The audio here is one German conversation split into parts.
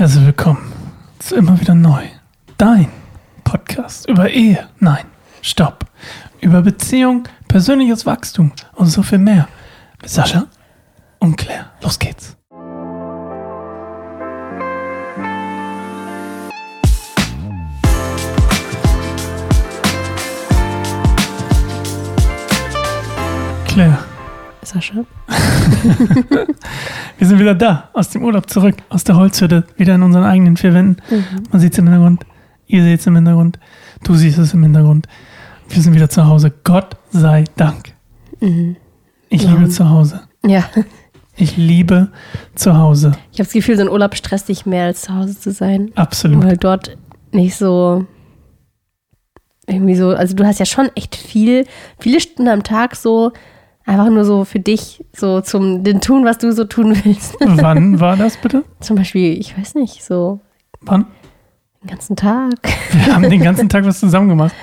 Herzlich willkommen zu immer wieder neu. Dein Podcast über Ehe. Nein, stopp. Über Beziehung, persönliches Wachstum und so viel mehr. Mit Sascha und Claire. Los geht's. Claire. Sascha. Wir sind wieder da, aus dem Urlaub zurück, aus der Holzhütte, wieder in unseren eigenen vier Wänden. Man sieht es im Hintergrund, ihr seht es im Hintergrund, du siehst es im Hintergrund. Wir sind wieder zu Hause. Gott sei Dank. Ich liebe zu Hause. Ja, Ich liebe zu Hause. ich habe das Gefühl, so ein Urlaub stresst dich mehr, als zu Hause zu sein. Absolut. Weil dort nicht so irgendwie so, also du hast ja schon echt viel, viele Stunden am Tag so einfach nur so für dich, so zum den tun, was du so tun willst. Wann war das bitte? Zum Beispiel, ich weiß nicht, so Wann? den ganzen Tag. Wir haben den ganzen Tag was zusammen gemacht.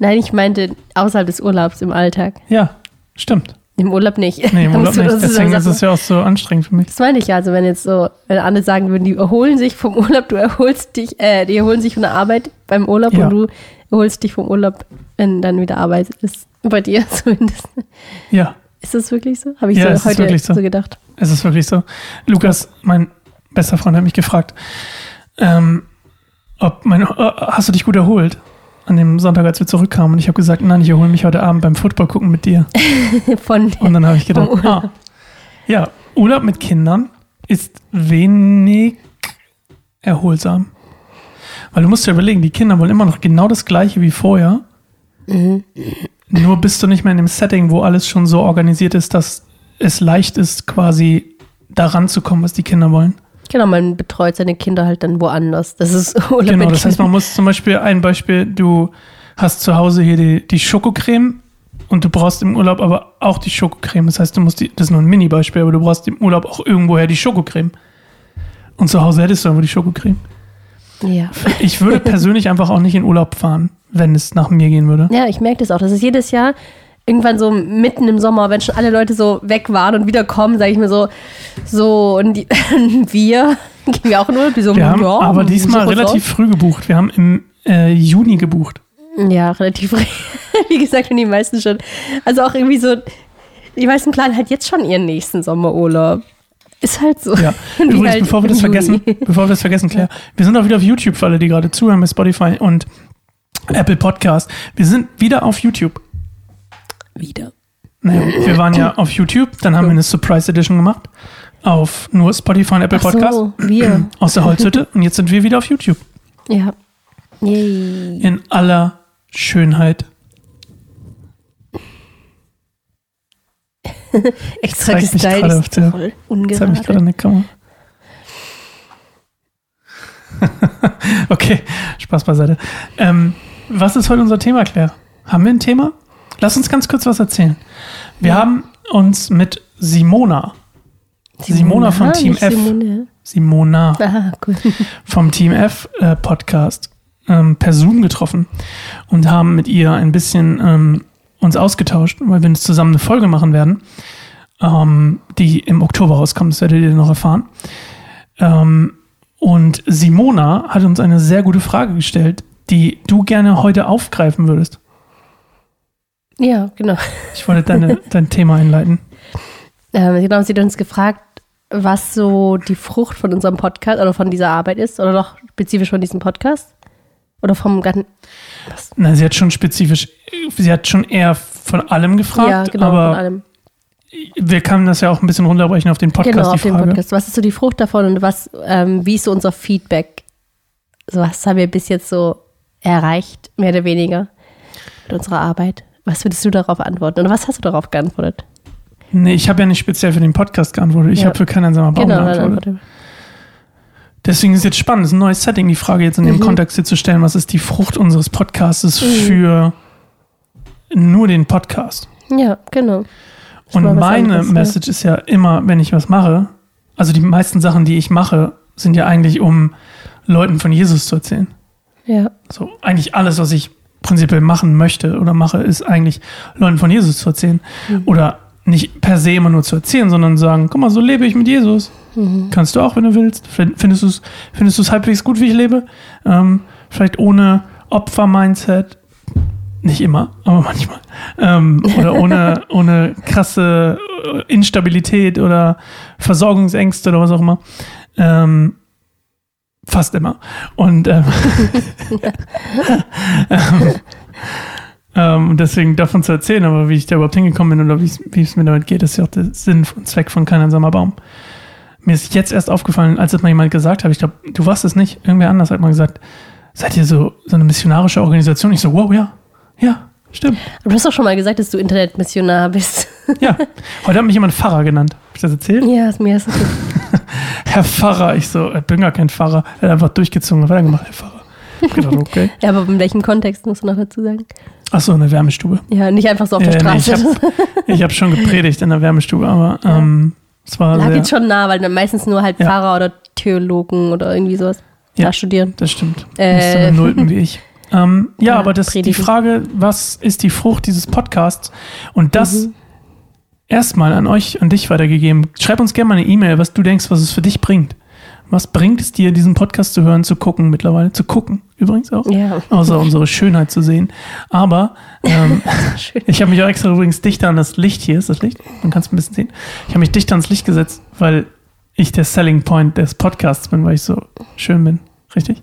Nein, ich meinte außerhalb des Urlaubs im Alltag. Ja, stimmt. Im Urlaub nicht. Nee, im Urlaub nicht. Deswegen ist es ja auch so anstrengend für mich. Das meine ich ja. Also wenn jetzt so, wenn andere sagen würden, die erholen sich vom Urlaub, du erholst dich, äh, die erholen sich von der Arbeit beim Urlaub Ja. und du erholst dich vom Urlaub, wenn dann wieder Arbeit ist. Bei dir zumindest. Ja, Ist das wirklich so? Habe ich Ja, so heute so. so gedacht. es ist wirklich so. Lukas, mein bester Freund, hat mich gefragt, ähm, ob mein, äh, hast du dich gut erholt? An dem Sonntag, als wir zurückkamen. Und ich habe gesagt, nein, ich erhole mich heute Abend beim Football gucken mit dir. Von Und dann habe ich gedacht, ah, ja, Urlaub mit Kindern ist wenig erholsam. Weil du musst dir überlegen, die Kinder wollen immer noch genau das gleiche wie vorher. Nur bist du nicht mehr in dem Setting, wo alles schon so organisiert ist, dass es leicht ist, quasi daran zu kommen, was die Kinder wollen. genau, man betreut seine Kinder halt dann woanders. Das ist Urlaub Genau, das heißt, man muss zum Beispiel ein Beispiel, du hast zu Hause hier die, die Schokocreme und du brauchst im Urlaub aber auch die Schokocreme. Das heißt, du musst die, das ist nur ein Mini-Beispiel, aber du brauchst im Urlaub auch irgendwoher die Schokocreme. Und zu Hause hättest du aber die Schokocreme. Ja. Ich würde persönlich einfach auch nicht in Urlaub fahren, wenn es nach mir gehen würde. ja, ich merke das auch. Das ist jedes Jahr irgendwann so mitten im Sommer, wenn schon alle Leute so weg waren und wieder kommen, sage ich mir so, so, und die, wir gehen wir auch in Urlaub. So, Wir haben ja, aber diesmal uns relativ früh gebucht. Wir haben im äh, Juni gebucht. Ja, relativ früh. Wie gesagt, wenn die meisten schon. Also auch irgendwie so, die meisten planen halt jetzt schon ihren nächsten Sommerurlaub. Ist halt so. Ja, übrigens, halt bevor wir das vergessen, Juni. bevor wir das vergessen, Claire, wir sind auch wieder auf YouTube für alle, die gerade zuhören bei Spotify und Apple Podcast. Wir sind wieder auf YouTube. Wieder. Naja, wir waren ja auf YouTube, dann haben wir eine Surprise Edition gemacht auf nur Spotify und Apple Ach Podcast so, wir. aus der Holzhütte und jetzt sind wir wieder auf YouTube Ja. Yay. in aller Schönheit. Extra mich gestylt. gerade auf Ist der- voll Das habe ich gerade ungerade. in der Kamera. okay, Spaß beiseite. Ähm, was ist heute unser Thema, Claire? Haben wir ein Thema? Lass uns ganz kurz was erzählen. Wir haben uns mit Simona, Simona von Team nicht F. Simone. Simona Ah, cool. vom Team F äh, Podcast ähm, per Zoom getroffen und haben mit ihr ein bisschen ähm, uns ausgetauscht, weil wir jetzt zusammen eine Folge machen werden, ähm, die im Oktober rauskommt. Das werdet ihr noch erfahren. Ähm, und Simona hat uns eine sehr gute Frage gestellt, die du gerne heute aufgreifen würdest. Ja, genau. Ich wollte deine, dein Thema einleiten. Ähm, genau, sie hat uns gefragt, was so die Frucht von unserem Podcast oder von dieser Arbeit ist. Oder doch spezifisch von diesem Podcast. Oder vom ganzen. Na, sie hat schon spezifisch, sie hat schon eher von allem gefragt, ja, genau, aber von allem. wir können das ja auch ein bisschen runterbrechen auf den Podcast, genau, auf dem Frage. Podcast. Was ist so die Frucht davon und was, ähm, wie ist so unser Feedback? So, was haben wir bis jetzt so erreicht, mehr oder weniger, mit unserer Arbeit? Was würdest du darauf antworten? Oder was hast du darauf geantwortet? Nee, ich habe ja nicht speziell für den Podcast geantwortet. Ich Ja. habe für keinen einsamer Baum Genau, dann geantwortet. Deswegen ist jetzt spannend, es ist ein neues Setting, die Frage jetzt in dem Mhm. Kontext hier zu stellen, was ist die Frucht unseres Podcasts für nur den Podcast? Ja, genau. Das Und meine anderes, ja. Message ist ja immer, wenn ich was mache, also die meisten Sachen, die ich mache, sind ja eigentlich, um Leuten von Jesus zu erzählen. Ja, So, eigentlich alles, was ich prinzipiell machen möchte oder mache, ist eigentlich Leuten von Jesus zu erzählen. Mhm. Oder nicht per se immer nur zu erzählen, sondern sagen, guck mal, so lebe ich mit Jesus. Kannst du auch, wenn du willst. Find- Findest du es findest du's halbwegs gut, wie ich lebe? Ähm, vielleicht ohne Opfer-Mindset. Nicht immer, aber manchmal. Ähm, oder ohne, ohne krasse äh, Instabilität oder Versorgungsängste oder was auch immer. Ähm, fast immer. Und ähm, ähm, ähm, deswegen davon zu erzählen, aber wie ich da überhaupt hingekommen bin oder wie es- wie es mir damit geht, ist ja auch der Sinn und Zweck von kein einsamer Baum. Mir ist jetzt erst aufgefallen, als es mal jemand gesagt hat, ich glaube, du warst es nicht, irgendwer anders hat mal gesagt, seid ihr so, so eine missionarische Organisation? Ich so, wow, ja, ja, stimmt. Aber du hast doch schon mal gesagt, dass du Internetmissionar bist. Ja, heute hat mich jemand Pfarrer genannt. Hab ich das erzählt? ja, ist mir ist okay. Herr Pfarrer. Ich so, ich bin gar kein Pfarrer. Er hat einfach durchgezogen und weitergemacht, Herr Pfarrer. Gedacht, okay. Ja, aber in welchem Kontext musst du noch dazu sagen? Achso, in der Wärmestube. Ja, nicht einfach so auf Ja, der nee, Straße. ich habe hab schon gepredigt in der Wärmestube, aber ähm, es war Lag jetzt schon nah, weil dann meistens nur halt Ja. Pfarrer oder Theologen oder irgendwie sowas Ja. da studieren. Das stimmt. Äh. Nicht so Nullten wie ich. Ähm, ja, Ja, aber das, die. Frage, was ist die Frucht dieses Podcasts? Und das Mhm. erstmal an euch, an dich weitergegeben. Schreib uns gerne mal eine E-Mail, was du denkst, was es für dich bringt. Was bringt es dir, diesen Podcast zu hören, zu gucken mittlerweile? Zu gucken übrigens auch. Ja, Außer unsere Schönheit zu sehen. Aber ähm, ich habe mich auch extra übrigens dichter an das Licht hier. Ist das Licht? Man kann es ein bisschen sehen. Ich habe mich dichter ans Licht gesetzt, weil ich der Selling Point des Podcasts bin, weil ich so schön bin. Richtig?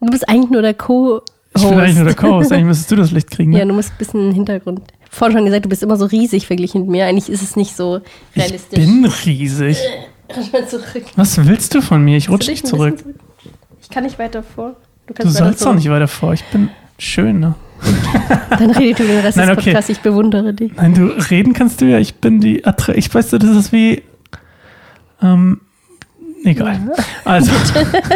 Du bist eigentlich nur der Co-Host. Ich bin eigentlich nur der Co-Host. Eigentlich müsstest du das Licht kriegen. Ne? Ja, du musst ein bisschen Hintergrund. Ich vorhin schon gesagt, du bist immer so riesig verglichen mit mir. Eigentlich ist es nicht so ich realistisch. bin riesig. Mal zurück. Was willst du von mir? Ich rutsche nicht zurück. bisschen Ich kann nicht weiter vor. Du Du sollst so. doch nicht weiter vor. Ich bin schön. Ne? Dann redet du den Rest Nein, des okay. Podcasts. Ich bewundere dich. Nein, du reden kannst du ja. Ich bin die Attra Ich weiß, das ist wie. Ähm, egal. Also,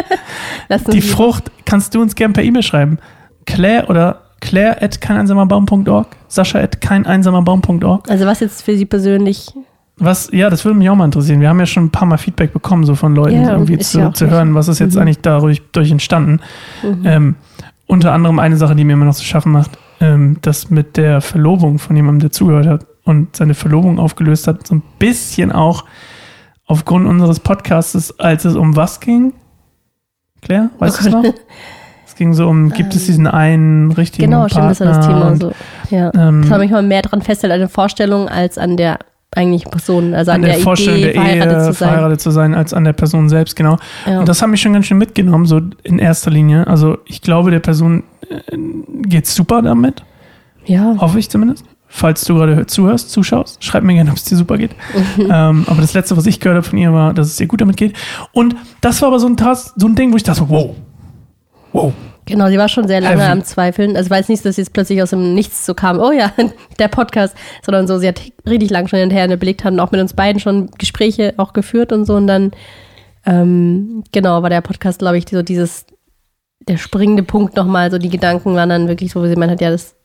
Lass uns die Frucht kannst du uns gern per E-Mail schreiben. Claire oder Claire at keineinsamerbaum.org, Sascha at keineinsamerbaum.org. Also was jetzt für sie persönlich. Was, ja, das würde mich auch mal interessieren. Wir haben ja schon ein paar Mal Feedback bekommen, so von Leuten, Ja, irgendwie zu, ja zu hören, was ist jetzt Mhm. eigentlich dadurch durch entstanden. Mhm. Ähm, unter anderem eine Sache, die mir immer noch zu schaffen macht, ähm, das mit der Verlobung von jemandem, der zugehört hat und seine Verlobung aufgelöst hat, so ein bisschen auch aufgrund unseres Podcasts, als es um was ging. Claire, weißt du es noch? Es ging so um, gibt es diesen einen richtigen Genau, stimmt, das war das Thema. und, So. Ja. Ähm, Das habe ich mal mehr dran festgestellt an der Vorstellung als an der eigentlichen Person. Also an, an der, Vorstellung Idee, der verheiratet Ehe, zu sein. verheiratet zu sein, als an der Person selbst, genau. Ja. Und das hat mich schon ganz schön mitgenommen, so in erster Linie. Also ich glaube, der Person äh, geht's super damit, ja. hoffe ich zumindest. Falls du gerade zuhörst, zuschaust, schreib mir gerne, ob es dir super geht. ähm, aber das Letzte, was ich gehört habe von ihr, war, dass es ihr gut damit geht. Und das war aber so ein, so ein Ding, wo ich dachte, wow, wow. Genau, sie war schon sehr lange Heavy. am Zweifeln. Also weiß nicht, dass sie jetzt plötzlich aus dem Nichts so kam, oh ja, der Podcast, sondern so, sie hat richtig lang schon hinterher belegt, haben auch mit uns beiden schon Gespräche auch geführt und so. Und dann, ähm, genau, war der Podcast, glaube ich, so dieses, der springende Punkt nochmal, so die Gedanken waren dann wirklich so, wo sie meint hat, ja, das,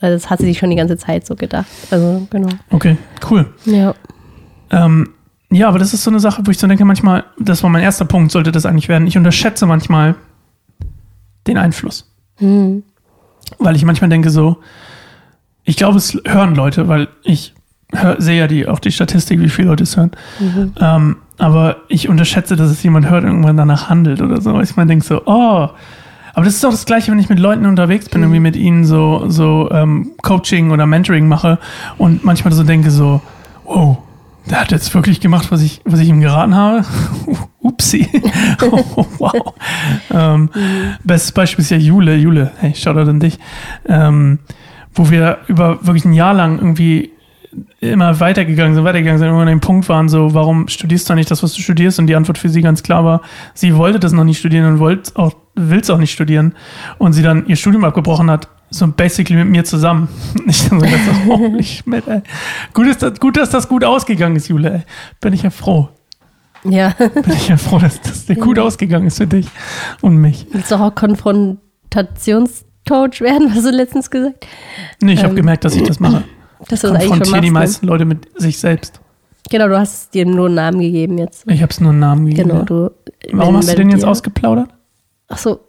also das hat sie sich schon die ganze Zeit so gedacht. Also, genau. Okay, cool. Ja. Ähm, ja, aber das ist so eine Sache, wo ich so denke, manchmal, das war mein erster Punkt, sollte das eigentlich werden. Ich unterschätze manchmal den Einfluss. Hm. Weil ich manchmal denke so, ich glaube, es hören Leute, weil ich hör, sehe ja die, auch die Statistik, wie viele Leute es hören. Mhm. Ähm, aber ich unterschätze, dass es jemand hört und irgendwann danach handelt oder so. Ich mal denke so, oh. Aber das ist auch das Gleiche, wenn ich mit Leuten unterwegs bin, irgendwie mit ihnen so, so ähm, Coaching oder Mentoring mache und manchmal so denke so, wow, der hat jetzt wirklich gemacht, was ich, was ich ihm geraten habe. Upsi. oh, wow. Ähm, Bestes Beispiel ist ja Jule. Jule, hey, Shoutout an dich. Ähm, wo wir über wirklich ein Jahr lang irgendwie immer weitergegangen sind, weitergegangen sind, irgendwann an dem Punkt waren, so, warum studierst du nicht das, was du studierst? Und die Antwort für sie ganz klar war, sie wollte das noch nicht studieren und wollte auch, will es auch nicht studieren. Und sie dann ihr Studium abgebrochen hat, so basically mit mir zusammen. Ich dann so so, holy shit, ey. Gut, ist das, gut, dass das gut ausgegangen ist, Jule, ey. Bin ich ja froh. Ja. Bin ich ja froh, dass das gut ausgegangen ist für dich und mich. Willst du auch Konfrontationscoach werden, hast du letztens gesagt? Nee, ich habe Ähm, gemerkt, dass ich das mache. Das eigentlich schon Konfrontiere die machst. meisten Leute mit sich selbst. Ne? Genau, du hast dir nur einen Namen gegeben jetzt. Ich habe es nur einen Namen gegeben. Genau, du. Warum wenn- hast du den jetzt dir- ausgeplaudert? Ach so.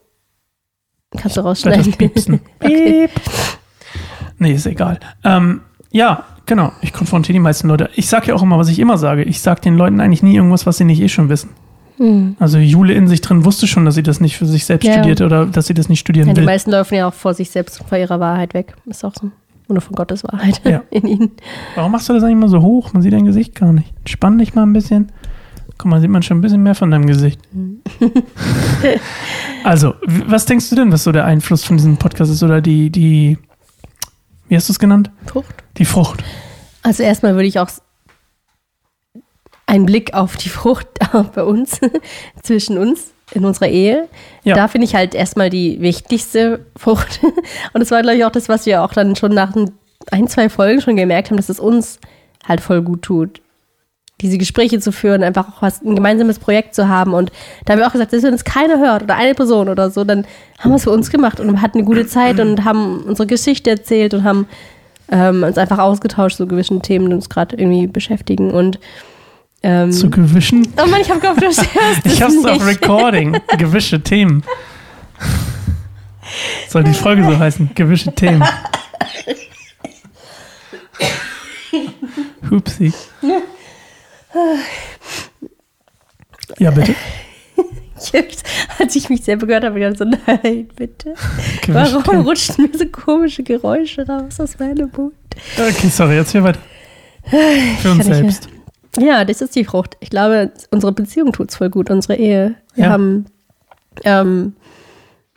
Kannst du rausschneiden. das piepsen? Okay. Nee, ist egal. Ähm, ja, Genau, ich konfrontiere die meisten Leute. Ich sage ja auch immer, was ich immer sage. Ich sage den Leuten eigentlich nie irgendwas, was sie nicht eh schon wissen. Also Jule in sich drin wusste schon, dass sie das nicht für sich selbst Ja, ja. studierte oder dass sie das nicht studieren Ja, die will. meisten laufen ja auch vor sich selbst, vor ihrer Wahrheit weg. Ist auch so. Oder von Gottes Wahrheit in ihnen. Warum machst du das eigentlich mal so hoch? Man sieht dein Gesicht gar nicht. Spann dich mal ein bisschen. Guck mal, sieht man schon ein bisschen mehr von deinem Gesicht. also, was denkst du denn, was so der Einfluss von diesem Podcast ist? Oder die, die, wie hast du es genannt? Frucht. Die Frucht. Also erstmal würde ich auch einen Blick auf die Frucht bei uns, zwischen uns, in unserer Ehe. Ja. Da finde ich halt erstmal die wichtigste Frucht. Und das war, glaube ich, auch das, was wir auch dann schon nach ein, ein, zwei Folgen schon gemerkt haben, dass es uns halt voll gut tut. Diese Gespräche zu führen, einfach auch was, ein gemeinsames Projekt zu haben. Und da haben wir auch gesagt, dass wenn uns keiner hört oder eine Person oder so, dann haben wir es für uns gemacht und hatten eine gute Zeit und haben unsere Geschichte erzählt und haben ähm, uns einfach ausgetauscht zu gewissen Themen, die uns gerade irgendwie beschäftigen. Und ähm, Zu Gewischen. oh Mann, ich habe gehofft, du hörst Ich hab's nicht. auf Recording. Gewische Themen. Soll die Folge so heißen? Gewische Themen. Hupsi. Ja, bitte. Als ich mich selber gehört habe, ich so, nein, bitte. Warum rutschen mir so komische Geräusche raus aus meinem Mund? Okay, sorry, jetzt hier weiter. Für uns selbst. Ja, das ist die Frucht. Ich glaube, unsere Beziehung tut's voll gut, unsere Ehe. Wir Ja. haben ähm,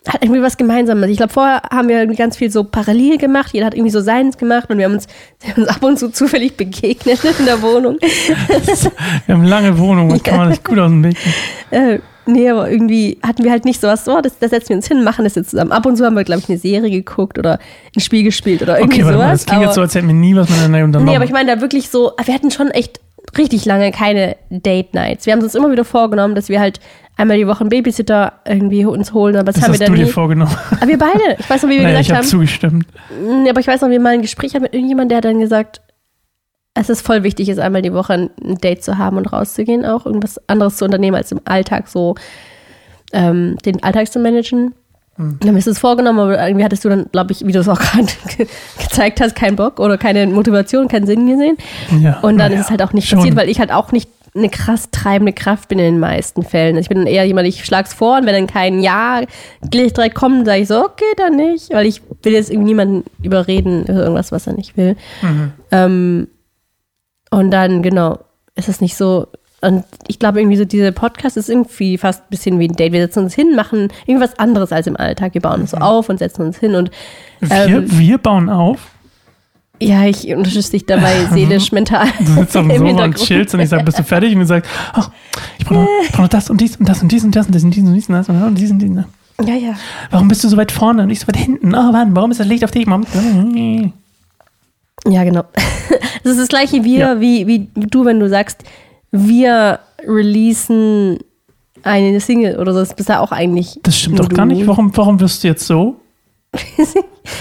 hat irgendwie was Gemeinsames. Ich glaube, vorher haben wir irgendwie ganz viel so parallel gemacht. Jeder hat irgendwie so seins gemacht und wir haben uns, wir haben uns ab und zu zufällig begegnet in der Wohnung. Wir haben lange Wohnung, das kann man nicht gut aus dem Weg. Äh, nee, aber irgendwie hatten wir halt nicht sowas, so, das, das setzen wir uns hin, machen das jetzt zusammen. Ab und zu haben wir, glaube ich, eine Serie geguckt oder ein Spiel gespielt oder irgendwie Okay, warte mal, sowas. das klingt jetzt so, aber, als hätten wir nie was miteinander unternommen. nee, aber ich meine da wirklich so, wir hatten schon echt richtig lange keine Date Nights. Wir haben uns immer wieder vorgenommen, dass wir halt einmal die Woche einen Babysitter irgendwie uns holen, aber das, das haben hast wir du dann dir nie. vorgenommen. Aber wir beide, ich weiß noch, wie wir Naja, ich gesagt habe haben, zugestimmt. Mm, aber ich weiß noch, wir mal ein Gespräch hatten mit irgendjemandem, der hat dann gesagt, es ist voll wichtig, ist einmal die Woche ein ein Date zu haben und rauszugehen, auch irgendwas anderes zu unternehmen, als im Alltag so ähm, den Alltag zu managen. Hm. Dann hast du es vorgenommen, aber irgendwie hattest du dann, glaube ich, wie du es auch gerade ge gezeigt hast, keinen Bock oder keine Motivation, keinen Sinn gesehen. Ja, Und dann naja, ist es halt auch nicht schon. passiert, weil ich halt auch nicht eine krass treibende Kraft bin in den meisten Fällen. Also ich bin eher jemand, ich schlag's vor und wenn dann kein Ja gleich direkt kommt, sage ich so, okay, dann nicht, weil ich will jetzt irgendwie niemanden überreden über irgendwas, was er nicht will. Mhm. Ähm, und dann, genau, ist es nicht so. Und ich glaube, irgendwie so dieser Podcast ist irgendwie fast ein bisschen wie ein Date. Wir setzen uns hin, machen irgendwas anderes als im Alltag. Wir bauen uns so auf und setzen uns hin und Wir, ähm, wir bauen auf. ja, ich unterstütze dich dabei seelisch, mental. Du sitzt auf dem Sofa und chillst und ich sage, bist du fertig? Und du sagst, ach, ich brauche noch, brauch noch das und dies und das und dies und das und dies und dies und dies und das und dies und dies. und das. Ja, ja. Warum bist du so weit vorne und ich so weit hinten? Oh Mann, warum ist das Licht auf dich? Warum? Ja, genau. Das ist das gleiche wir, Ja. wie, wie du, wenn du sagst, wir releasen eine Single oder so. Das bist ja auch eigentlich. Das stimmt doch gar nicht. Warum, warum wirst du jetzt so?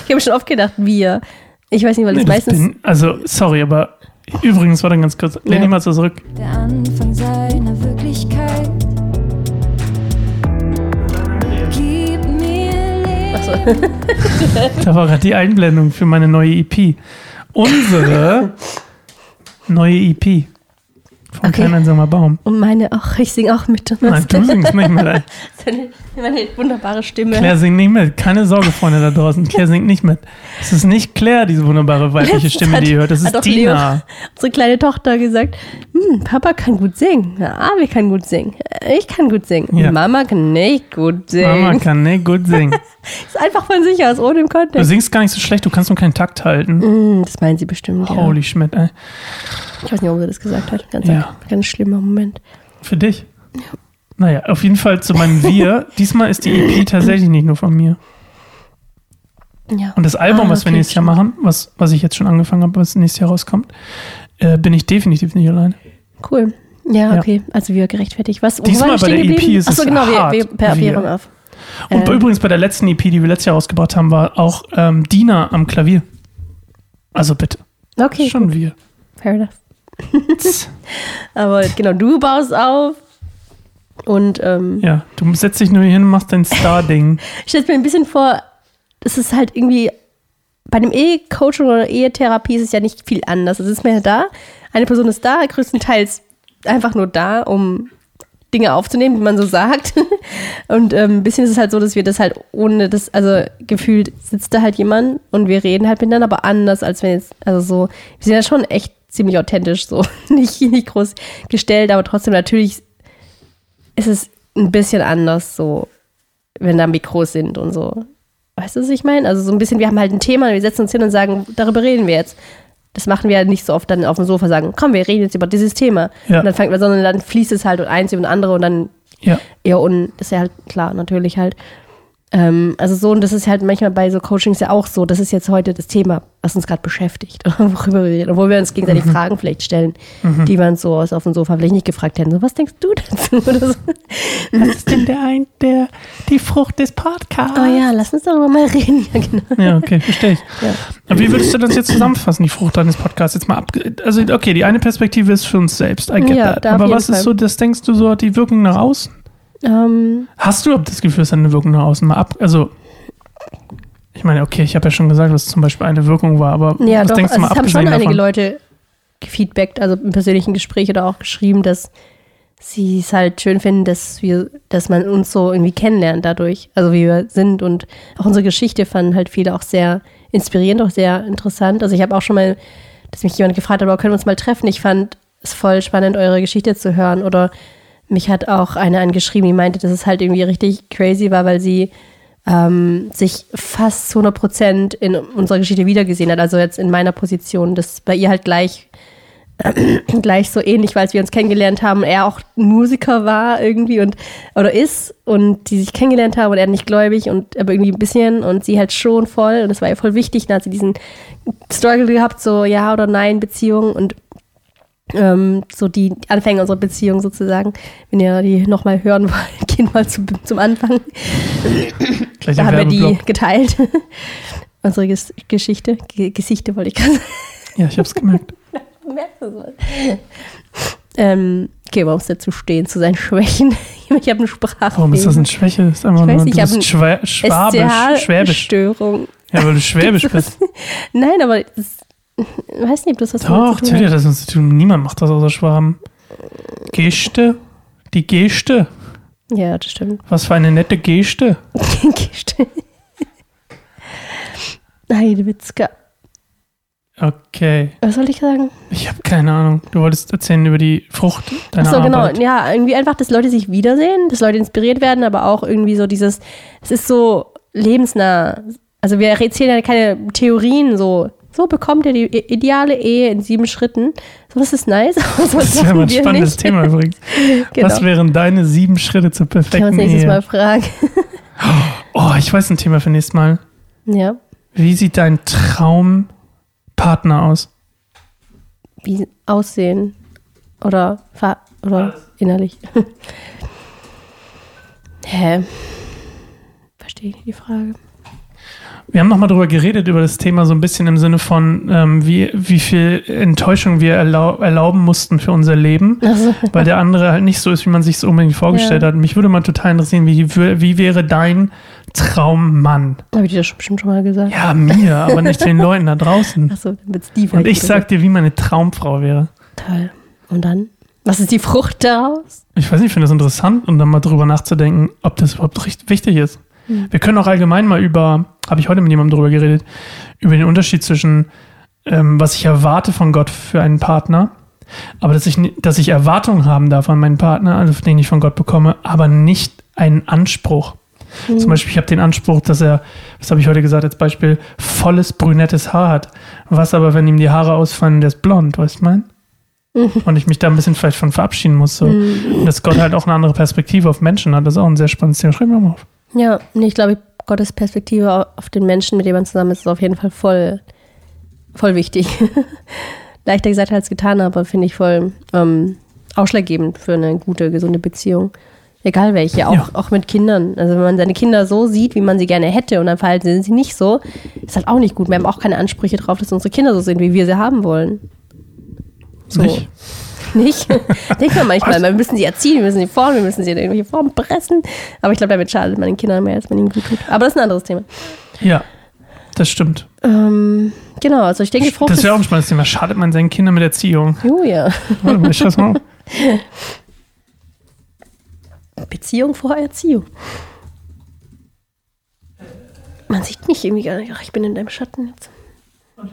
Ich habe schon oft gedacht, wir. Ich weiß nicht, weil Nee, das das meistens. bin, also, sorry, aber übrigens, war dann ganz kurz. Lehn Ja. dich mal zurück. Der Anfang seiner Wirklichkeit. Gib mir Leben. Achso. Da war gerade die Einblendung für meine neue EP. Unsere neue EP. Von Okay. Kein einsamer Baum. Und meine, ach, ich singe auch mit. Nein, du singst nicht mit. Meine, wunderbare Stimme. Claire singt nicht mit. Keine Sorge, Freunde da draußen. Claire singt nicht mit. Es ist nicht Claire, diese wunderbare weibliche Letztens Stimme, hat- die ihr hört. Das ist auch Leo- Dina. Unsere kleine Tochter gesagt, hm, Papa kann gut singen. Ja, Abi kann gut singen. Ich kann gut singen. Ja. Mama kann nicht gut singen. Mama kann nicht gut singen. ist einfach von sich aus, ohne im Du Kontext. singst gar nicht so schlecht, du kannst nur keinen Takt halten. Hm, das meinen sie bestimmt, ja. Holy Schmidt, ey. Ich weiß nicht, warum sie das gesagt hat. Ganz, Ja. ganz schlimmer Moment. Für dich. Naja, auf jeden Fall zu meinem Wir. Diesmal ist die EP tatsächlich nicht nur von mir. Ja. Und das Album, Ah, was wir nächstes Jahr machen, was, was ich jetzt schon angefangen habe, was nächstes Jahr rauskommt, äh, bin ich definitiv nicht alleine. Cool. Ja, Ja. okay. Also wir gerechtfertigt. Was, Diesmal bei der EP geblieben? ist Achso, es genau, hart. wir, per Wir. Währung auf. Und Äh. übrigens bei der letzten EP, die wir letztes Jahr rausgebracht haben, war auch ähm, Dina am Klavier. Also bitte. Okay, Schon wir. fair enough. Aber genau, du baust auf. Und ähm, Ja, du setzt dich nur hier hin und machst dein Star-Ding. ich stelle mir ein bisschen vor, das ist halt irgendwie bei dem Ehe-Coaching oder Ehetherapie ist es ja nicht viel anders. Es ist mehr da. Eine Person ist da, größtenteils einfach nur da, um Dinge aufzunehmen, wie man so sagt. Und ähm, ein bisschen ist es halt so, dass wir das halt ohne das, also gefühlt sitzt da halt jemand und wir reden halt miteinander, aber anders, als wenn jetzt, also so, wir sind ja schon echt ziemlich authentisch, so nicht, nicht groß gestellt, aber trotzdem natürlich ist es ein bisschen anders, so, wenn da Mikros sind und so. Weißt du, was ich meine? Also so ein bisschen, wir haben halt ein Thema, wir setzen uns hin und sagen, darüber reden wir jetzt. Das machen wir ja nicht so oft dann auf dem Sofa sagen, komm, wir reden jetzt über dieses Thema. Ja. Und dann fängt man, sondern dann fließt es halt und eins über das andere und dann Ja. ja, und das ist ja halt klar, natürlich halt. Ähm, also so, und das ist halt manchmal bei so Coachings ja auch so, das ist jetzt heute das Thema, was uns gerade beschäftigt, oder worüber wir reden, obwohl wir uns gegenseitig Mhm. Fragen vielleicht stellen, die wir uns so aus auf dem Sofa vielleicht nicht gefragt hätten. So, was denkst du dazu? Oder so. Was ist denn der, ein, der die Frucht des Podcasts? Oh ja, lass uns darüber mal reden. Ja, genau. Ja, okay, verstehe ich. Ja. Aber wie würdest du das jetzt zusammenfassen, die Frucht deines Podcasts? Jetzt mal ab. Also, okay, die eine Perspektive ist für uns selbst. I get Ja, that. Aber was ist Fall. so, das denkst du so, hat die Wirkung nach außen? Ähm, Hast du das Gefühl, es hat eine Wirkung nach außen? Mal ab. Also, ich meine, okay, ich habe ja schon gesagt, was zum Beispiel eine Wirkung war, aber ja, was doch, denkst also du mal es haben schon einige davon? Leute gefeedbackt, also im persönlichen Gespräch oder auch geschrieben, dass sie es halt schön finden, dass wir, dass man uns so irgendwie kennenlernt dadurch, also wie wir sind und auch unsere Geschichte fanden halt viele auch sehr inspirierend, auch sehr interessant. Also ich habe auch schon mal, dass mich jemand gefragt hat, aber können wir uns mal treffen? Ich fand es voll spannend, eure Geschichte zu hören oder mich hat auch eine angeschrieben, die meinte, dass es halt irgendwie richtig crazy war, weil sie ähm, sich fast zu 100 Prozent in unserer Geschichte wiedergesehen hat. Also jetzt in meiner Position, das bei ihr halt gleich, gleich so ähnlich war, als wir uns kennengelernt haben. Er auch Musiker war irgendwie und oder ist und die sich kennengelernt haben und er nicht gläubig und aber irgendwie ein bisschen und sie halt schon voll und das war ihr voll wichtig. Dann hat sie diesen Struggle gehabt, so ja oder nein Beziehung und ähm, so die Anfänge unserer Beziehung sozusagen. Wenn ihr die nochmal hören wollt, gehen mal zum, zum Anfang. Gleich Da haben wir die geteilt. Unsere Ges Geschichte, Ge Gesichte wollte ich gerade sagen. Ja, ich habe es gemerkt. Merkst du sowas? Ähm, okay, warum ist dazu stehen, zu seinen Schwächen? Ich habe eine Sprachfehler. Warum ist das eine Schwäche? Das ist einfach Ich weiß nur, nicht, du ich bist Schwä Schwabisch, Schwäbisch. Störung. Ja, weil du Schwäbisch bist. Nein, aber das, weiß nicht, ob das was Doch, natürlich hat. das uns zu tun. Niemand macht das außer Schwaben. Geste. Die Geste. Ja, das stimmt. Was für eine nette Geste. Geste. Heidewitzka. Okay. Was soll ich sagen? Ich habe keine Ahnung. Du wolltest erzählen über die Frucht deiner Achso, genau. Arbeit. Ja, irgendwie einfach, dass Leute sich wiedersehen, dass Leute inspiriert werden, aber auch irgendwie so dieses, es ist so lebensnah. Also wir erzählen ja keine Theorien so. So bekommt ihr die ideale Ehe in sieben Schritten. So, das ist nice. Das wäre mal ein spannendes nicht. Thema übrigens. Genau. Was wären deine sieben Schritte zur Kann man perfekten nächstes Ehe? Mal fragen. Oh, ich weiß ein Thema für nächstes Mal. Ja. Wie sieht dein Traumpartner aus? Wie aussehen. Oder, oder innerlich. Hä? Verstehe ich die Frage. Wir haben nochmal drüber geredet, über das Thema so ein bisschen im Sinne von, ähm, wie, wie viel Enttäuschung wir erlau erlauben mussten für unser Leben, Also, weil der andere halt nicht so ist, wie man sich es unbedingt vorgestellt Ja. hat. Mich würde mal total interessieren, wie, wie wäre dein Traummann? habe ich dir das bestimmt schon mal gesagt. Ja, mir, aber nicht den Leuten da draußen. Achso, dann wird's die Und ich sag dir, wie meine Traumfrau wäre. Toll. Und dann? Was ist die Frucht daraus? Ich weiß nicht, ich finde das interessant, um dann mal drüber nachzudenken, ob das überhaupt richtig wichtig ist. Hm. Wir können auch allgemein mal über, habe ich heute mit jemandem drüber geredet, über den Unterschied zwischen, ähm, was ich erwarte von Gott für einen Partner, aber dass ich, dass ich Erwartungen haben darf an meinen Partner, also den ich von Gott bekomme, aber nicht einen Anspruch. Hm. Zum Beispiel, ich habe den Anspruch, dass er, was habe ich heute gesagt als Beispiel, volles brünettes Haar hat. Was aber, wenn ihm die Haare ausfallen, der ist blond, weißt du mein? Und ich mich da ein bisschen vielleicht von verabschieden muss. So. Und dass Gott halt auch eine andere Perspektive auf Menschen hat, das ist auch ein sehr spannendes Thema. Schreib mir mal auf. Ja, nee, ich glaube, Gottes Perspektive au- auf den Menschen, mit dem man zusammen ist, ist auf jeden Fall voll, voll wichtig. Leichter gesagt als getan, aber finde ich voll ähm, ausschlaggebend für eine gute, gesunde Beziehung. Egal welche, auch, Ja. auch mit Kindern. Also wenn man seine Kinder so sieht, wie man sie gerne hätte und dann verhalten sie nicht so, ist halt auch nicht gut. Wir haben auch keine Ansprüche drauf, dass unsere Kinder so sind, wie wir sie haben wollen. So. Nicht? Nicht? Denkt man manchmal, wir müssen sie erziehen, wir müssen sie formen, wir müssen sie in irgendwelche Formen pressen. Aber ich glaube, damit schadet man den Kindern mehr, als man ihnen gut tut. Aber das ist ein anderes Thema. Ja. das stimmt. Ähm, genau, also ich denke, Frucht Das ist ja auch ein spannendes Thema. Schadet man seinen Kindern mit Erziehung? Oh ja. Warte mal, ich schreib's mal. Beziehung vor Erziehung. Man sieht mich irgendwie gar nicht. Ach, ich bin in deinem Schatten jetzt. Oh,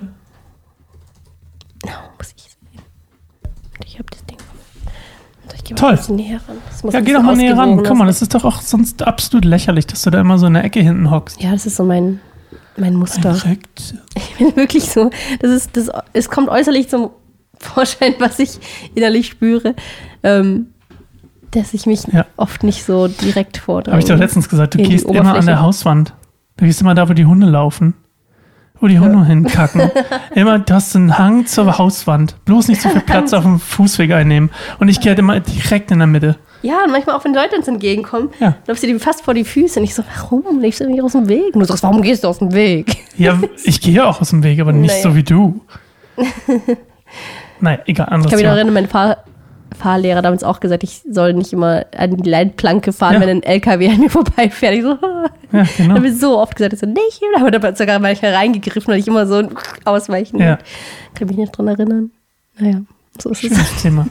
muss ich habe das Ding. Also ich Toll. näher ran. Ja, geh doch mal näher ran. Guck mal, das ist doch auch sonst absolut lächerlich, dass du da immer so in der Ecke hinten hockst. Ja, das ist so mein, mein Muster. Direkt. Ich bin wirklich so. Das ist, das, es kommt äußerlich zum Vorschein, was ich innerlich spüre. Ähm, dass ich mich Ja. oft nicht so direkt vordränge. Habe ich doch letztens gesagt, du gehst immer an der Hauswand. Du gehst immer da, wo die Hunde laufen. Wo die Hunde hinkacken. immer, du hast einen Hang zur Hauswand. Bloß nicht so viel Platz auf dem Fußweg einnehmen. Und ich gehe halt immer direkt in der Mitte. Ja, und manchmal auch, wenn Leute uns entgegenkommen, Ja. läufst du dir fast vor die Füße. Und ich so, warum läufst du mir aus dem Weg? Und du sagst, warum gehst du aus dem Weg? Ja, ich gehe auch aus dem Weg, aber nicht Naja. so wie du. Naja, egal, Ich anderes kann mich noch erinnern, mein Fahr Fahrlehrer damals auch gesagt, ich soll nicht immer an die Leitplanke fahren, Ja. wenn ein LKW an mir vorbeifährt. Ich so, Ja, genau. Da habe so oft gesagt, ich so, nicht, aber da sogar manchmal reingegriffen, weil ich immer so ausweichen. Ja. Kann mich nicht dran erinnern. Naja, so ist es. Schönes Thema.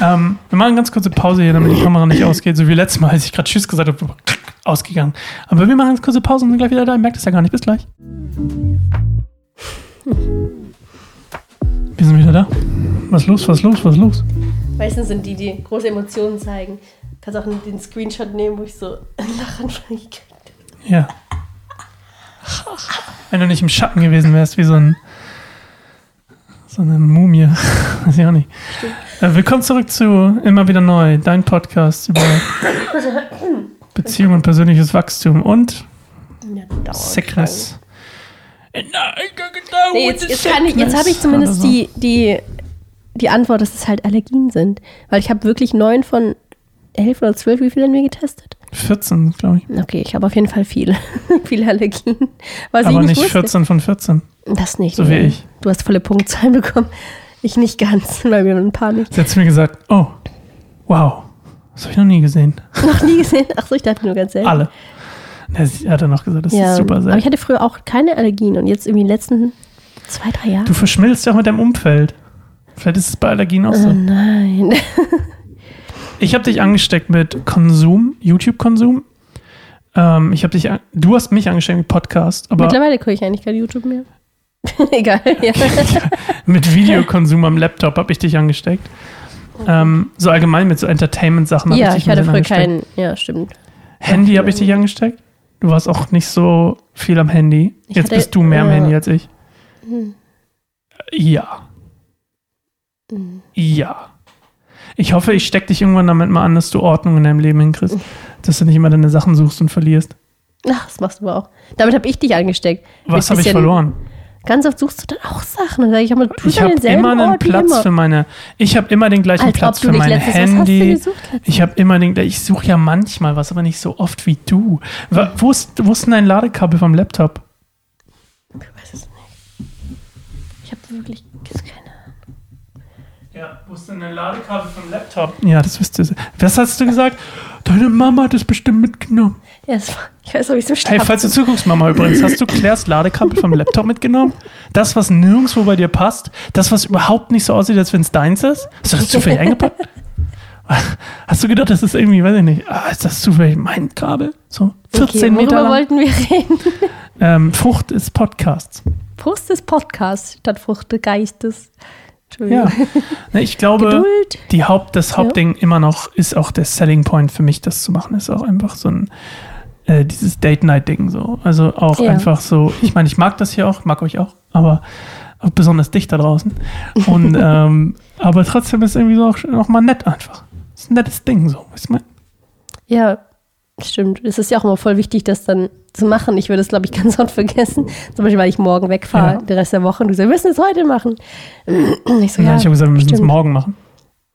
Ähm, wir machen eine ganz kurze Pause hier, damit die Kamera nicht ausgeht. So wie letztes Mal, als ich gerade Tschüss gesagt habe, ausgegangen. Aber wir machen eine kurze Pause und sind gleich wieder da. Ihr merkt es ja gar nicht. Bis gleich. Wir sind wieder da. Was ist los? Was ist los? Was ist los? Meistens sind die, die große Emotionen zeigen. Kannst auch den Screenshot nehmen, wo ich so Lachanfall gekriegt habe. Ja. Wenn du nicht im Schatten gewesen wärst, wie so ein so eine Mumie. Weiß ich auch nicht. Äh, willkommen zurück zu Immer wieder neu, dein Podcast über Beziehung und persönliches Wachstum und Ja, Sickness. Nee, jetzt, jetzt, ich, jetzt habe ich zumindest die, die, die Antwort, dass es halt Allergien sind. Weil ich habe wirklich neun von elf oder zwölf, wie viele haben wir getestet? 14, glaube ich. Okay, ich habe auf jeden Fall viele, viele Allergien. Was Aber ich nicht, nicht wusste. 14 von 14. Das nicht. So wie ich. Du hast volle Punktzahlen bekommen. Ich nicht ganz, weil wir ein paar nicht. Sie hat zu mir gesagt, oh, wow, das habe ich noch nie gesehen. Noch nie gesehen. Achso, ich dachte nur ganz selten. Alle. Sie hat er noch gesagt, das Ja, ist super aber ich selten. hatte früher auch keine Allergien und jetzt irgendwie in den letzten zwei, drei Jahren. Du verschmilzt ja auch mit deinem Umfeld. Vielleicht ist es bei Allergien auch so. oh nein. Ich habe dich angesteckt mit Konsum, YouTube-Konsum. Ähm, ich habe dich, du hast mich angesteckt mit Podcast, aber Mittlerweile gucke ich eigentlich kein YouTube mehr. Egal. Ja. mit Videokonsum am Laptop habe ich dich angesteckt. Ähm, so allgemein mit so Entertainment-Sachen habe ja, ich dich ich hatte früher keinen. Ja, stimmt. Handy habe ich dich angesteckt. Du warst auch nicht so viel am Handy. Ich Jetzt hatte- bist du mehr am ja. Handy als ich. Hm. Ja. Hm. Ja. Ich hoffe, ich stecke dich irgendwann damit mal an, dass du Ordnung in deinem Leben hinkriegst. Dass du nicht immer deine Sachen suchst und verlierst. Ach, das machst du aber auch. Damit habe ich dich angesteckt. Was habe ich verloren? Ganz oft suchst du dann auch Sachen. Und sage ich, Ich habe immer einen Platz für meine. Ich habe immer den gleichen Als Platz für mein Handy. gesucht? Ich habe immer den. Ich suche ja manchmal was, aber nicht so oft wie du. Wo ist, wo ist denn dein Ladekabel vom Laptop? Ich weiß es nicht. Ich habe wirklich keine Ja, wo ist denn dein Ladekabel vom Laptop? Ja, das wisst ihr. Was hast du gesagt? Deine Mama hat es bestimmt mitgenommen. Ja, das war, ich weiß, ob ich es im Hey, falls du zuguckst, Mama, übrigens, hast du Claires Ladekabel vom Laptop mitgenommen? Das, was nirgendwo bei dir passt? Das, was überhaupt nicht so aussieht, als wenn es deins ist? Hast du das zufällig eingepackt? Hast du gedacht, das ist irgendwie, weiß ich nicht, ah, ist das zufällig mein Kabel? So 14 okay, Meter worüber lang? wollten wir reden? Ähm, Frucht ist Podcasts. Frucht des Podcasts statt Frucht des Geistes. Ja. Entschuldigung. Ich glaube, Geduld. die Haupt, das Hauptding immer noch ist auch der Selling Point für mich, das zu machen, ist auch einfach so ein äh, dieses Date-Night-Ding so. Also auch Ja. einfach so, ich meine, ich mag das hier auch, mag euch auch, aber auch besonders dich da draußen. Und ähm, aber trotzdem ist irgendwie so auch noch mal nett einfach. ist ein nettes Ding so. Weißt du, mein? Ja, stimmt. Es ist ja auch immer voll wichtig, das dann zu machen. Ich würde es, glaube ich, ganz oft vergessen. Zum Beispiel, weil ich morgen wegfahre, Ja. den Rest der Woche. Und du sagst, wir müssen es heute machen. Ich so, Ja, ja, ich habe gesagt, wir müssen es morgen machen.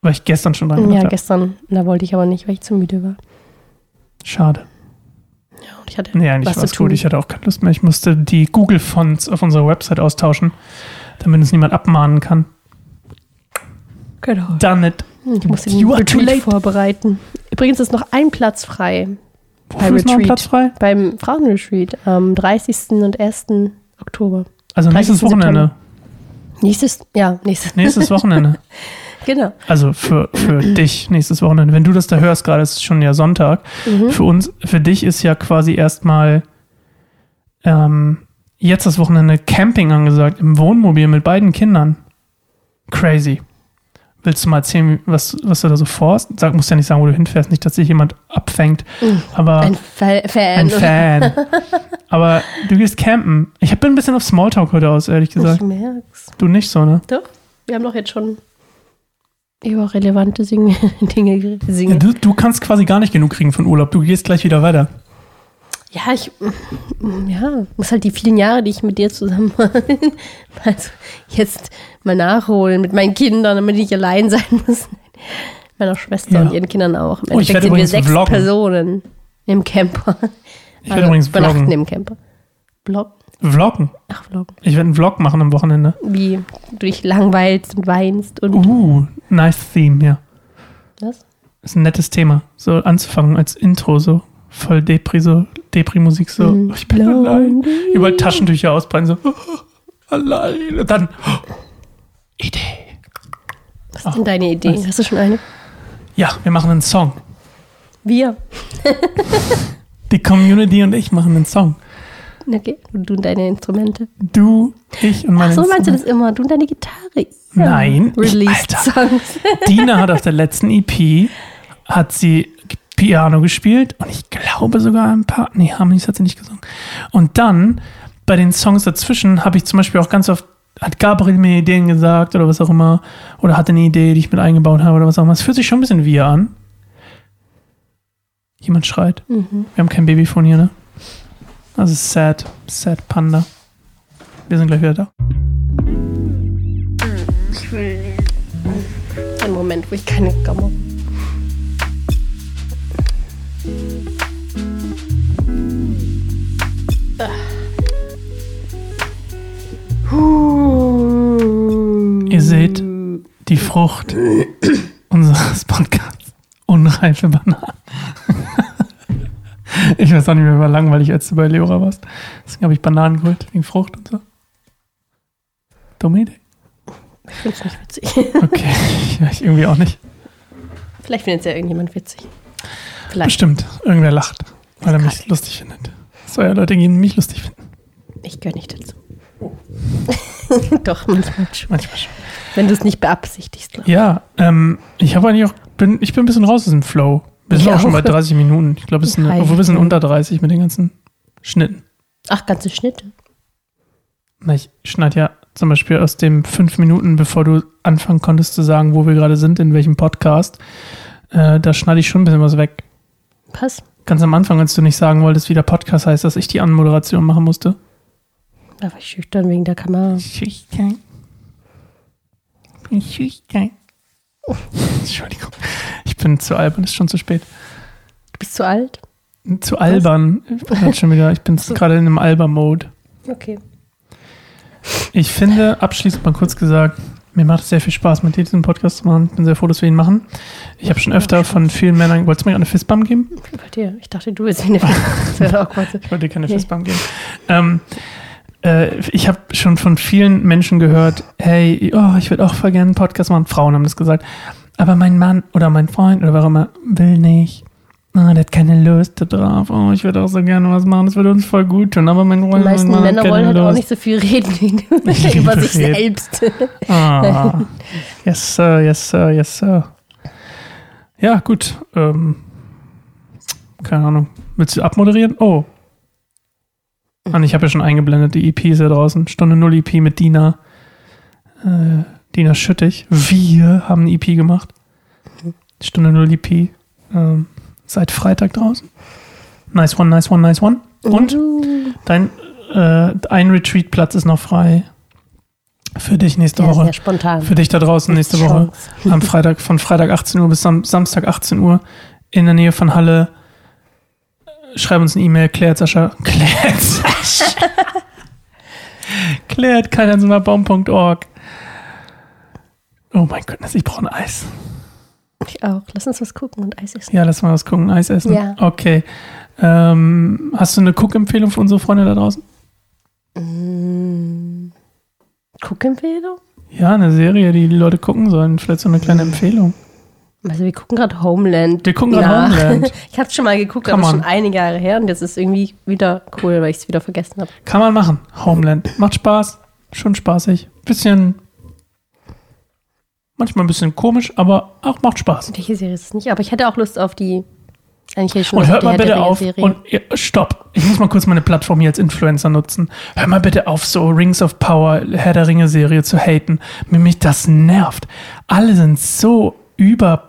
Weil ich gestern schon dran Ja, gestern. Da wollte ich aber nicht, weil ich zu müde war. Schade. Ja, und ich hatte Nee, eigentlich was war gut. Ich hatte auch keine Lust mehr. Ich musste die Google-Fonts auf unserer Website austauschen, damit uns niemand abmahnen kann. Genau. Done it. Ich musste den You are too Retreat late. vorbereiten. Übrigens ist noch ein Platz frei Noch ein Retreat. Platz frei? beim Frauenretreat am 30. und 1. Oktober. Also nächstes 30. Wochenende. Nächstes, ja, nächstes. Nächstes Wochenende. Genau. Also für, für dich nächstes Wochenende. Wenn du das da hörst, gerade ist es schon ja Sonntag. Mhm. Für uns, für dich ist ja quasi erstmal ähm, jetzt das Wochenende Camping angesagt, im Wohnmobil mit beiden Kindern. Crazy. Willst du mal erzählen, was, was du da so vorhast? Sag, musst ja nicht sagen, wo du hinfährst, nicht, dass sich jemand abfängt. Aber Ein Fa Fan. ein Fan. Aber du gehst campen. Ich bin ein bisschen auf Smalltalk heute aus, ehrlich Ich gesagt. merk's. Du nicht so, ne? Doch, wir haben doch jetzt schon über relevante Dinge geredet. Ja, du, du kannst quasi gar nicht genug kriegen von Urlaub. Du gehst gleich wieder weiter. Ja, ich ja, muss halt die vielen Jahre, die ich mit dir zusammen war, also jetzt mal nachholen mit meinen Kindern, damit ich nicht allein sein muss. Meiner Schwester Ja. und ihren Kindern auch. Im Oh, ich Endeffekt werde sind wir übrigens sechs vloggen. Personen im Camper. Ich werde übrigens übernachten vloggen. im Camper. Blog? Vloggen. Ach, Vloggen. Ich werde einen Vlog machen am Wochenende. Wie du dich langweilst und weinst und Uh, nice Theme, ja. was? Ist ein nettes Thema. So anzufangen als Intro, so voll Depri, so Depri-Musik, so oh, ich bin allein. Überall Taschentücher ausbreiten, so oh, allein. Und dann oh, Idee. Was ist denn deine Idee? was? Hast du schon eine? Ja, wir machen einen Song. Wir. Die Community und ich machen einen Song. Okay. Und du und deine Instrumente. Du, ich und meine Ach so meinst du das immer? Du und deine Gitarre. Nein, ich- Released Alter. Songs. Dina hat auf der letzten EP hat sie Piano gespielt und ich glaube sogar ein paar, nee, Harmonies hat sie nicht gesungen. Und dann bei den Songs dazwischen habe ich zum Beispiel auch ganz oft, hat Gabriel mir Ideen gesagt oder was auch immer, oder hatte eine Idee, die ich mit eingebaut habe oder was auch immer. Es fühlt sich schon ein bisschen wie an. Jemand schreit. Mhm. Wir haben kein Babyphone hier, ne? Also sad, sad Panda. Wir sind gleich wieder da. Ein Moment, wo ich keine Gamme. Ihr seht die Frucht unseres Podcasts. Unreife Bananen. ich weiß auch nicht mehr, war langweilig, als du bei Leora warst. Deswegen habe ich Bananen geholt, wegen Frucht und so. Dumme Idee. Ich finde es nicht witzig. Okay, ja, ich irgendwie auch nicht. Vielleicht findet es ja irgendjemand witzig. Vielleicht. Bestimmt, irgendwer lacht, weil er mich lustig findet. Soll ja Leute gehen, die mich lustig finden. Ich gehöre nicht dazu. Doch, manchmal schon. Manchmal schon. Wenn du es nicht beabsichtigst, glaube Ja, ähm, ich habe eigentlich auch, bin, ich bin ein bisschen raus aus dem Flow. Wir sind Ich auch schon auch. bei 30 Minuten. Ich glaube, wir sind unter 30 mit den ganzen Schnitten. Ach, ganze Schnitte. Na, ich schneide ja zum Beispiel aus dem fünf Minuten, bevor du anfangen konntest zu sagen, wo wir gerade sind, in welchem Podcast, äh, da schneide ich schon ein bisschen was weg. Was? Ganz am Anfang, als du nicht sagen wolltest, wie der Podcast heißt, dass ich die Anmoderation machen musste. Da war ich schüchtern wegen der Kamera. Schüchtern. Bin schüchtern. Entschuldigung. Ich bin zu albern, ist schon zu spät. Du bist zu alt? Zu albern. Ich bin schon wieder, ich bin gerade in einem Alber-Mode. Okay. Ich finde, abschließend mal kurz gesagt, mir macht es sehr viel Spaß, mit dir diesen Podcast zu machen. Ich bin sehr froh, dass wir ihn machen. Ich habe schon öfter von vielen Männern, wolltest du mir eine Fistbump geben? Bei dir. Ich dachte, du willst mir eine kurz. Ich wollte dir keine Nee. Fistbump geben. Ähm, äh, ich habe schon von vielen Menschen gehört, hey, oh, ich würde auch voll gerne einen Podcast machen. Frauen haben das gesagt. Aber mein Mann oder mein Freund oder wer auch immer will nicht. Ah, der hat keine Lust drauf. Oh, ich würde auch so gerne was machen. Das würde uns voll gut tun. Aber mein Die Freund meisten hat Männer wollen halt auch nicht so viel reden über sich reden. selbst. Ah, yes, sir, yes, sir, yes, sir. Ja, gut. Ähm, keine Ahnung. Willst du abmoderieren? Oh. Mann, ich habe ja schon eingeblendet, die EP ist ja draußen. Stunde Null EP mit Dina. Äh, Dina Schüttig. Wir haben eine EP gemacht. Stunde Null EP. Ähm, seit Freitag draußen. Nice one, nice one, nice one. Und dein äh, ein Retreat-Platz ist noch frei. Für dich nächste Ja, Woche. sehr spontan. Für dich da draußen nächste Woche. Am Freitag, von Freitag 18 Uhr bis Sam Samstag 18 Uhr in der Nähe von Halle. Schreib uns eine E-Mail, klärt Sascha. Klärt Sascha. klärt keineinsamerbaum.org. Oh mein Gott, ich brauche ein Eis. Ich auch. Lass uns was gucken und Eis essen. Ja, lass mal was gucken. Eis essen. Ja. Okay. Ähm, hast du eine Cook-Empfehlung für unsere Freunde da draußen? Mm, Guckempfehlung? Ja, eine Serie, die die Leute gucken sollen. Vielleicht so eine kleine Empfehlung. Also wir gucken gerade Homeland. Wir gucken gerade Homeland. ich habe schon mal geguckt, Kann aber man. schon einige Jahre her und jetzt ist irgendwie wieder cool, weil ich es wieder vergessen habe. Kann man machen. Homeland. Macht Spaß. Schon spaßig. Bisschen. Manchmal ein bisschen komisch, aber auch macht Spaß. Welche Serie ist es nicht? Aber ich hätte auch Lust auf die. Eigentlich hätte ich schon Und hört mal bitte auf. Ringe-Serie. Und stopp. Ich muss mal kurz meine Plattform hier als Influencer nutzen. Hör mal bitte auf, so Rings of Power, Herr der Ringe Serie zu haten. Mir mich das nervt. Alle sind so über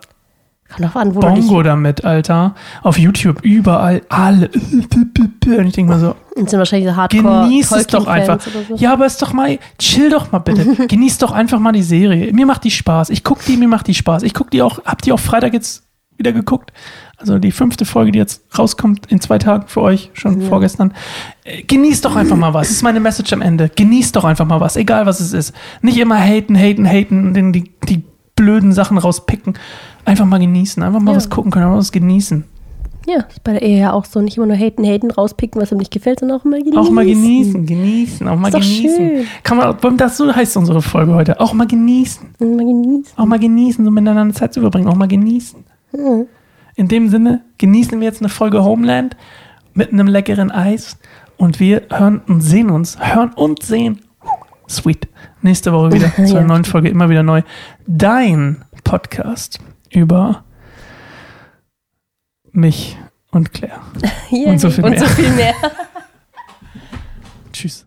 Kommt drauf an, wo Bongo damit, Alter. Auf YouTube, überall, alle. Und ich denke mal so, Und sind wahrscheinlich so Hardcore. genieß es doch einfach. so. Ja, aber ist doch mal, chill doch mal bitte. genieß doch einfach mal die Serie. Mir macht die Spaß. Ich guck die, mir macht die Spaß. Ich guck die auch, hab die auch Freitag jetzt wieder geguckt. Also die fünfte Folge, die jetzt rauskommt in zwei Tagen für euch, schon vorgestern. Äh, Genießt doch einfach mal was. Das ist meine Message am Ende. Genießt doch einfach mal was, egal was es ist. Nicht immer haten, haten, haten und die, die blöden Sachen rauspicken. Einfach mal genießen. Einfach mal Ja. was gucken können, einfach was genießen. Ja, ist bei der Ehe ja auch so. Nicht immer nur haten, haten, rauspicken, was ihm nicht gefällt, sondern auch mal genießen. Auch mal genießen, genießen, auch mal genießen. schön. Kann man, das so heißt unsere Folge heute. Auch mal genießen. Und mal genießen. Auch mal genießen, so miteinander Zeit zu verbringen. Auch mal genießen. Mhm. In dem Sinne genießen wir jetzt eine Folge Homeland mit einem leckeren Eis und wir hören und sehen uns. Hören und sehen. Sweet. Nächste Woche wieder zu einer neuen Folge, immer wieder neu. Dein Podcast über mich und Claire. Und so viel und mehr. so viel mehr. Tschüss.